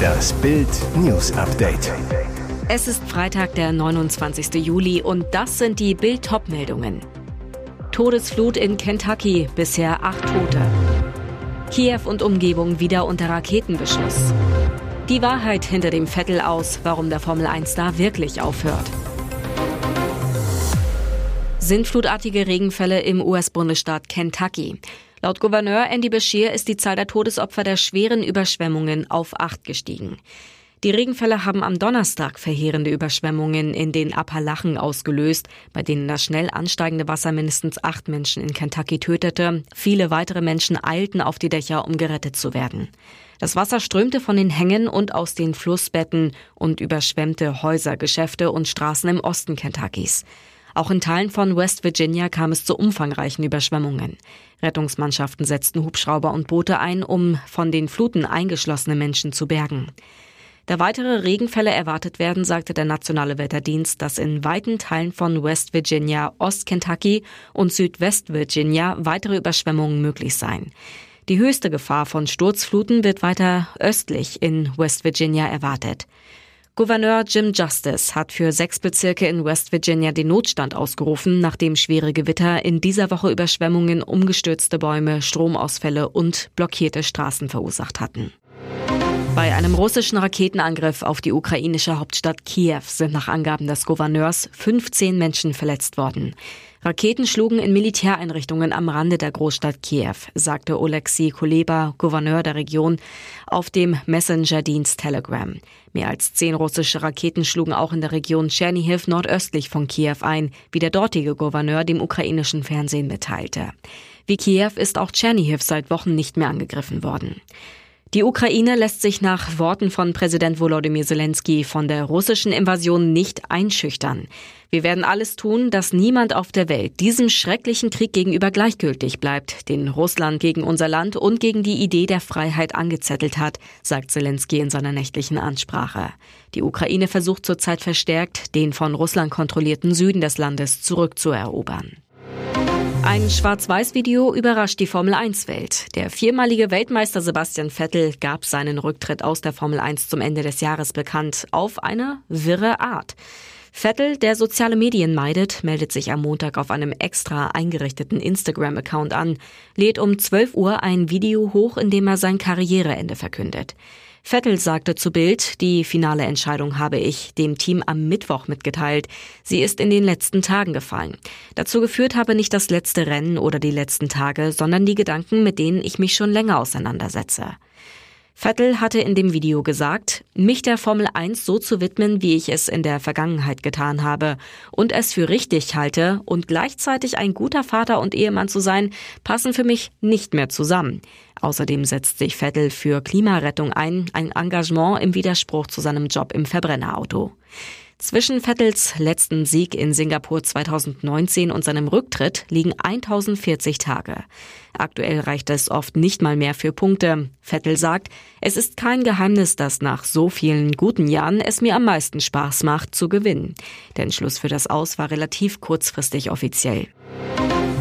Das Bild News Update. Es ist Freitag, der 29. Juli und das sind die Bild meldungen Todesflut in Kentucky, bisher acht Tote. Kiew und Umgebung wieder unter Raketenbeschuss. Die Wahrheit hinter dem Vettel aus, warum der Formel 1 da wirklich aufhört. Sintflutartige Regenfälle im US-Bundesstaat Kentucky. Laut Gouverneur Andy Beshear ist die Zahl der Todesopfer der schweren Überschwemmungen auf acht gestiegen. Die Regenfälle haben am Donnerstag verheerende Überschwemmungen in den Appalachen ausgelöst, bei denen das schnell ansteigende Wasser mindestens acht Menschen in Kentucky tötete. Viele weitere Menschen eilten auf die Dächer, um gerettet zu werden. Das Wasser strömte von den Hängen und aus den Flussbetten und überschwemmte Häuser, Geschäfte und Straßen im Osten Kentuckys. Auch in Teilen von West Virginia kam es zu umfangreichen Überschwemmungen. Rettungsmannschaften setzten Hubschrauber und Boote ein, um von den Fluten eingeschlossene Menschen zu bergen. Da weitere Regenfälle erwartet werden, sagte der Nationale Wetterdienst, dass in weiten Teilen von West Virginia, Ost-Kentucky und Südwest Virginia weitere Überschwemmungen möglich seien. Die höchste Gefahr von Sturzfluten wird weiter östlich in West Virginia erwartet. Gouverneur Jim Justice hat für sechs Bezirke in West Virginia den Notstand ausgerufen, nachdem schwere Gewitter in dieser Woche Überschwemmungen, umgestürzte Bäume, Stromausfälle und blockierte Straßen verursacht hatten. Bei einem russischen Raketenangriff auf die ukrainische Hauptstadt Kiew sind nach Angaben des Gouverneurs 15 Menschen verletzt worden. Raketen schlugen in Militäreinrichtungen am Rande der Großstadt Kiew, sagte Oleksiy Kuleba, Gouverneur der Region, auf dem Messenger-Dienst Telegram. Mehr als zehn russische Raketen schlugen auch in der Region Tschernihiv nordöstlich von Kiew ein, wie der dortige Gouverneur dem ukrainischen Fernsehen mitteilte. Wie Kiew ist auch Tschernihiv seit Wochen nicht mehr angegriffen worden. Die Ukraine lässt sich nach Worten von Präsident Volodymyr Zelensky von der russischen Invasion nicht einschüchtern. Wir werden alles tun, dass niemand auf der Welt diesem schrecklichen Krieg gegenüber gleichgültig bleibt, den Russland gegen unser Land und gegen die Idee der Freiheit angezettelt hat, sagt Zelensky in seiner nächtlichen Ansprache. Die Ukraine versucht zurzeit verstärkt, den von Russland kontrollierten Süden des Landes zurückzuerobern. Ein Schwarz-Weiß-Video überrascht die Formel-1-Welt. Der viermalige Weltmeister Sebastian Vettel gab seinen Rücktritt aus der Formel 1 zum Ende des Jahres bekannt, auf eine wirre Art. Vettel, der soziale Medien meidet, meldet sich am Montag auf einem extra eingerichteten Instagram-Account an, lädt um 12 Uhr ein Video hoch, in dem er sein Karriereende verkündet. Vettel sagte zu Bild, die finale Entscheidung habe ich dem Team am Mittwoch mitgeteilt. Sie ist in den letzten Tagen gefallen. Dazu geführt habe nicht das letzte Rennen oder die letzten Tage, sondern die Gedanken, mit denen ich mich schon länger auseinandersetze. Vettel hatte in dem Video gesagt, mich der Formel 1 so zu widmen, wie ich es in der Vergangenheit getan habe und es für richtig halte und gleichzeitig ein guter Vater und Ehemann zu sein, passen für mich nicht mehr zusammen. Außerdem setzt sich Vettel für Klimarettung ein, ein Engagement im Widerspruch zu seinem Job im Verbrennerauto. Zwischen Vettels letzten Sieg in Singapur 2019 und seinem Rücktritt liegen 1040 Tage. Aktuell reicht es oft nicht mal mehr für Punkte. Vettel sagt, es ist kein Geheimnis, dass nach so vielen guten Jahren es mir am meisten Spaß macht zu gewinnen. Der Entschluss für das Aus war relativ kurzfristig offiziell.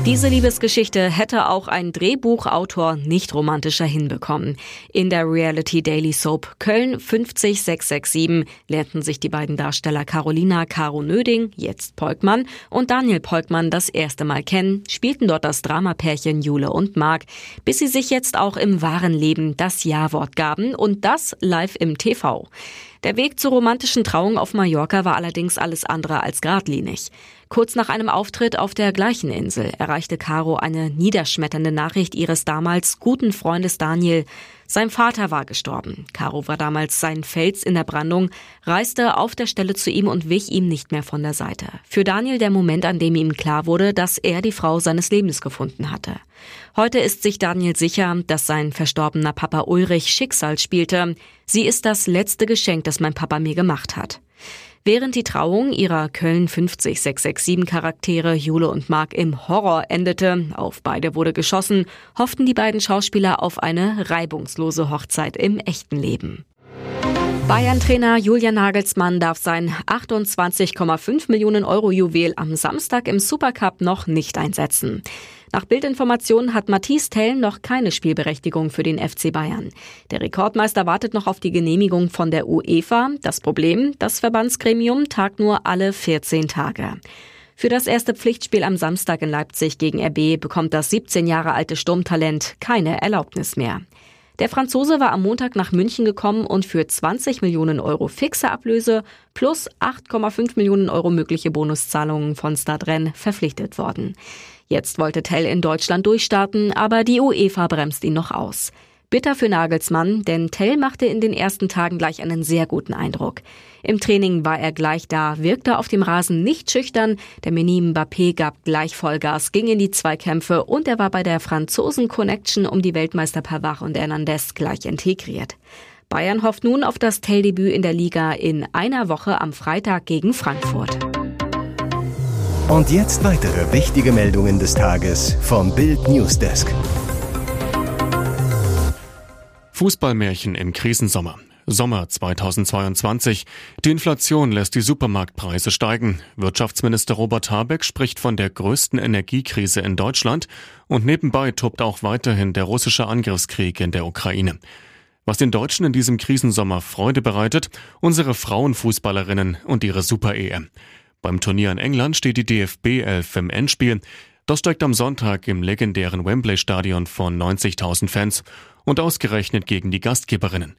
Diese Liebesgeschichte hätte auch ein Drehbuchautor nicht romantischer hinbekommen. In der Reality Daily Soap Köln 50667 lernten sich die beiden Darsteller Carolina Caro Nöding, jetzt Polkmann, und Daniel Polkmann das erste Mal kennen, spielten dort das Dramapärchen Jule und Marc, bis sie sich jetzt auch im wahren Leben das Ja-Wort gaben und das live im TV. Der Weg zur romantischen Trauung auf Mallorca war allerdings alles andere als geradlinig. Kurz nach einem Auftritt auf der gleichen Insel erreichte Caro eine niederschmetternde Nachricht ihres damals guten Freundes Daniel. Sein Vater war gestorben. Caro war damals sein Fels in der Brandung, reiste auf der Stelle zu ihm und wich ihm nicht mehr von der Seite. Für Daniel der Moment, an dem ihm klar wurde, dass er die Frau seines Lebens gefunden hatte. Heute ist sich Daniel sicher, dass sein verstorbener Papa Ulrich Schicksal spielte. Sie ist das letzte Geschenk, das mein Papa mir gemacht hat. Während die Trauung ihrer Köln 50667 Charaktere Jule und Mark im Horror endete, auf beide wurde geschossen, hofften die beiden Schauspieler auf eine reibungslose Hochzeit im echten Leben. Bayern-Trainer Julian Nagelsmann darf sein 28,5 Millionen Euro Juwel am Samstag im Supercup noch nicht einsetzen. Nach Bildinformationen hat Matthias Tell noch keine Spielberechtigung für den FC Bayern. Der Rekordmeister wartet noch auf die Genehmigung von der UEFA. Das Problem, das Verbandsgremium tagt nur alle 14 Tage. Für das erste Pflichtspiel am Samstag in Leipzig gegen RB bekommt das 17 Jahre alte Sturmtalent keine Erlaubnis mehr. Der Franzose war am Montag nach München gekommen und für 20 Millionen Euro fixe Ablöse plus 8,5 Millionen Euro mögliche Bonuszahlungen von Stadren verpflichtet worden. Jetzt wollte Tell in Deutschland durchstarten, aber die UEFA bremst ihn noch aus. Bitter für Nagelsmann, denn Tell machte in den ersten Tagen gleich einen sehr guten Eindruck. Im Training war er gleich da, wirkte auf dem Rasen nicht schüchtern, der Meni Mbappé gab gleich Vollgas, ging in die Zweikämpfe und er war bei der Franzosen-Connection um die Weltmeister Pavard und Hernandez gleich integriert. Bayern hofft nun auf das Tell-Debüt in der Liga in einer Woche am Freitag gegen Frankfurt. Und jetzt weitere wichtige Meldungen des Tages vom Bild Newsdesk. Fußballmärchen im Krisensommer. Sommer 2022. Die Inflation lässt die Supermarktpreise steigen. Wirtschaftsminister Robert Habeck spricht von der größten Energiekrise in Deutschland und nebenbei tobt auch weiterhin der russische Angriffskrieg in der Ukraine. Was den Deutschen in diesem Krisensommer Freude bereitet, unsere Frauenfußballerinnen und ihre Super-EM. Beim Turnier in England steht die DFB 11 im Endspiel. Das steigt am Sonntag im legendären Wembley-Stadion von 90.000 Fans und ausgerechnet gegen die Gastgeberinnen.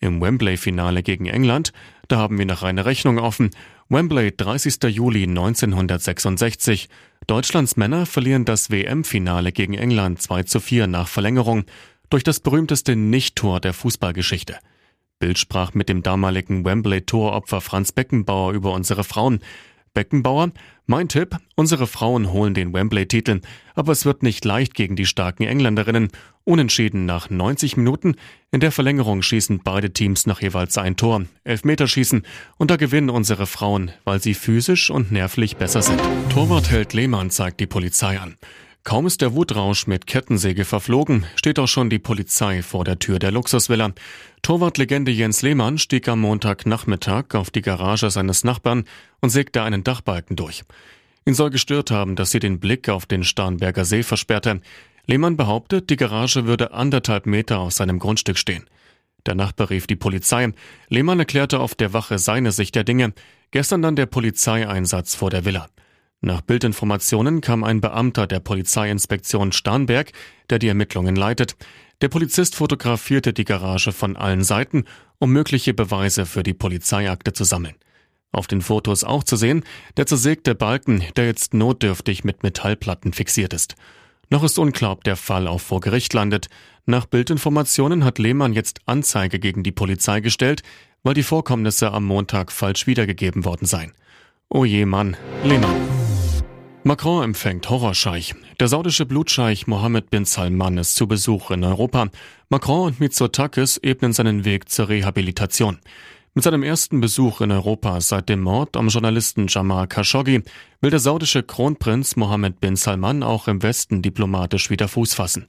Im Wembley-Finale gegen England, da haben wir noch eine Rechnung offen. Wembley, 30. Juli 1966. Deutschlands Männer verlieren das WM-Finale gegen England 2 zu 4 nach Verlängerung durch das berühmteste Nicht-Tor der Fußballgeschichte. Bild sprach mit dem damaligen Wembley-Toropfer Franz Beckenbauer über unsere Frauen. Beckenbauer, mein Tipp, unsere Frauen holen den Wembley-Titel, aber es wird nicht leicht gegen die starken Engländerinnen. Unentschieden nach 90 Minuten. In der Verlängerung schießen beide Teams nach jeweils ein Tor, Elfmeterschießen und da gewinnen unsere Frauen, weil sie physisch und nervlich besser sind. Torwart Lehmann zeigt die Polizei an. Kaum ist der Wutrausch mit Kettensäge verflogen, steht auch schon die Polizei vor der Tür der Luxusvilla. Torwartlegende Jens Lehmann stieg am Montagnachmittag auf die Garage seines Nachbarn und sägte einen Dachbalken durch. Ihn soll gestört haben, dass sie den Blick auf den Starnberger See versperrte. Lehmann behauptet, die Garage würde anderthalb Meter aus seinem Grundstück stehen. Der Nachbar rief die Polizei. Lehmann erklärte auf der Wache seine Sicht der Dinge. Gestern dann der Polizeieinsatz vor der Villa. Nach Bildinformationen kam ein Beamter der Polizeiinspektion Starnberg, der die Ermittlungen leitet. Der Polizist fotografierte die Garage von allen Seiten, um mögliche Beweise für die Polizeiakte zu sammeln. Auf den Fotos auch zu sehen, der zersägte Balken, der jetzt notdürftig mit Metallplatten fixiert ist. Noch ist unklar, ob der Fall auch vor Gericht landet. Nach Bildinformationen hat Lehmann jetzt Anzeige gegen die Polizei gestellt, weil die Vorkommnisse am Montag falsch wiedergegeben worden seien. Oh je Mann, Lehmann. Macron empfängt Horrorscheich. Der saudische Blutscheich Mohammed bin Salman ist zu Besuch in Europa. Macron und Mitsotakis ebnen seinen Weg zur Rehabilitation. Mit seinem ersten Besuch in Europa seit dem Mord am Journalisten Jamal Khashoggi will der saudische Kronprinz Mohammed bin Salman auch im Westen diplomatisch wieder Fuß fassen.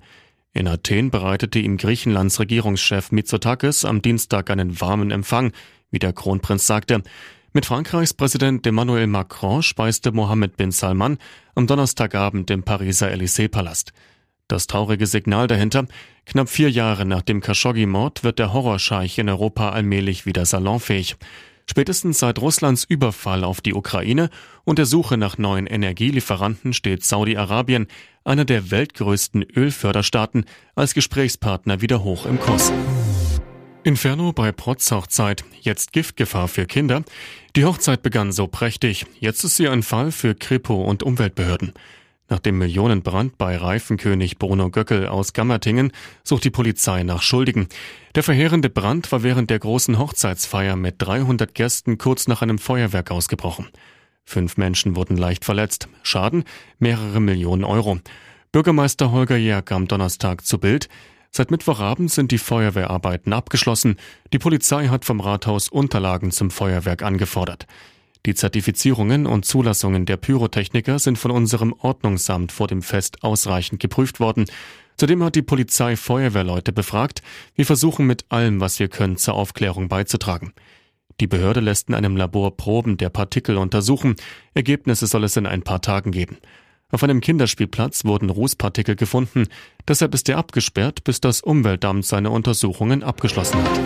In Athen bereitete ihm Griechenlands Regierungschef Mitsotakis am Dienstag einen warmen Empfang, wie der Kronprinz sagte. Mit Frankreichs Präsident Emmanuel Macron speiste Mohammed bin Salman am Donnerstagabend im Pariser Élysée-Palast. Das traurige Signal dahinter, knapp vier Jahre nach dem Khashoggi-Mord wird der Horrorscheich in Europa allmählich wieder salonfähig. Spätestens seit Russlands Überfall auf die Ukraine und der Suche nach neuen Energielieferanten steht Saudi-Arabien, einer der weltgrößten Ölförderstaaten, als Gesprächspartner wieder hoch im Kurs. Inferno bei Protz Hochzeit. Jetzt Giftgefahr für Kinder. Die Hochzeit begann so prächtig. Jetzt ist sie ein Fall für Kripo und Umweltbehörden. Nach dem Millionenbrand bei Reifenkönig Bruno Göckel aus Gammertingen sucht die Polizei nach Schuldigen. Der verheerende Brand war während der großen Hochzeitsfeier mit 300 Gästen kurz nach einem Feuerwerk ausgebrochen. Fünf Menschen wurden leicht verletzt. Schaden mehrere Millionen Euro. Bürgermeister Holger Jerk am Donnerstag zu Bild. Seit Mittwochabend sind die Feuerwehrarbeiten abgeschlossen. Die Polizei hat vom Rathaus Unterlagen zum Feuerwerk angefordert. Die Zertifizierungen und Zulassungen der Pyrotechniker sind von unserem Ordnungsamt vor dem Fest ausreichend geprüft worden. Zudem hat die Polizei Feuerwehrleute befragt. Wir versuchen mit allem, was wir können, zur Aufklärung beizutragen. Die Behörde lässt in einem Labor Proben der Partikel untersuchen. Ergebnisse soll es in ein paar Tagen geben. Auf einem Kinderspielplatz wurden Rußpartikel gefunden. Deshalb ist er abgesperrt, bis das Umweltamt seine Untersuchungen abgeschlossen hat.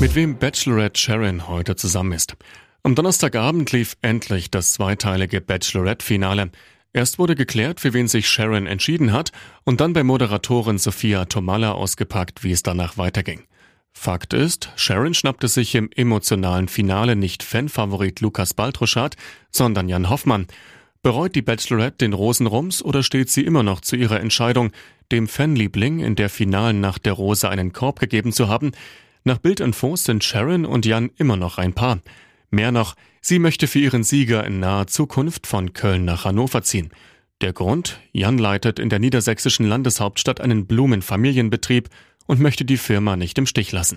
Mit wem Bachelorette Sharon heute zusammen ist. Am Donnerstagabend lief endlich das zweiteilige Bachelorette-Finale. Erst wurde geklärt, für wen sich Sharon entschieden hat, und dann bei Moderatorin Sophia Tomalla ausgepackt, wie es danach weiterging. Fakt ist, Sharon schnappte sich im emotionalen Finale nicht Fanfavorit Lukas Baltruschat, sondern Jan Hoffmann. Bereut die Bachelorette den Rosenrums oder steht sie immer noch zu ihrer Entscheidung, dem Fanliebling in der finalen Nacht der Rose einen Korb gegeben zu haben? Nach Bildinfos sind Sharon und Jan immer noch ein Paar. Mehr noch, sie möchte für ihren Sieger in naher Zukunft von Köln nach Hannover ziehen. Der Grund? Jan leitet in der niedersächsischen Landeshauptstadt einen Blumenfamilienbetrieb und möchte die Firma nicht im Stich lassen.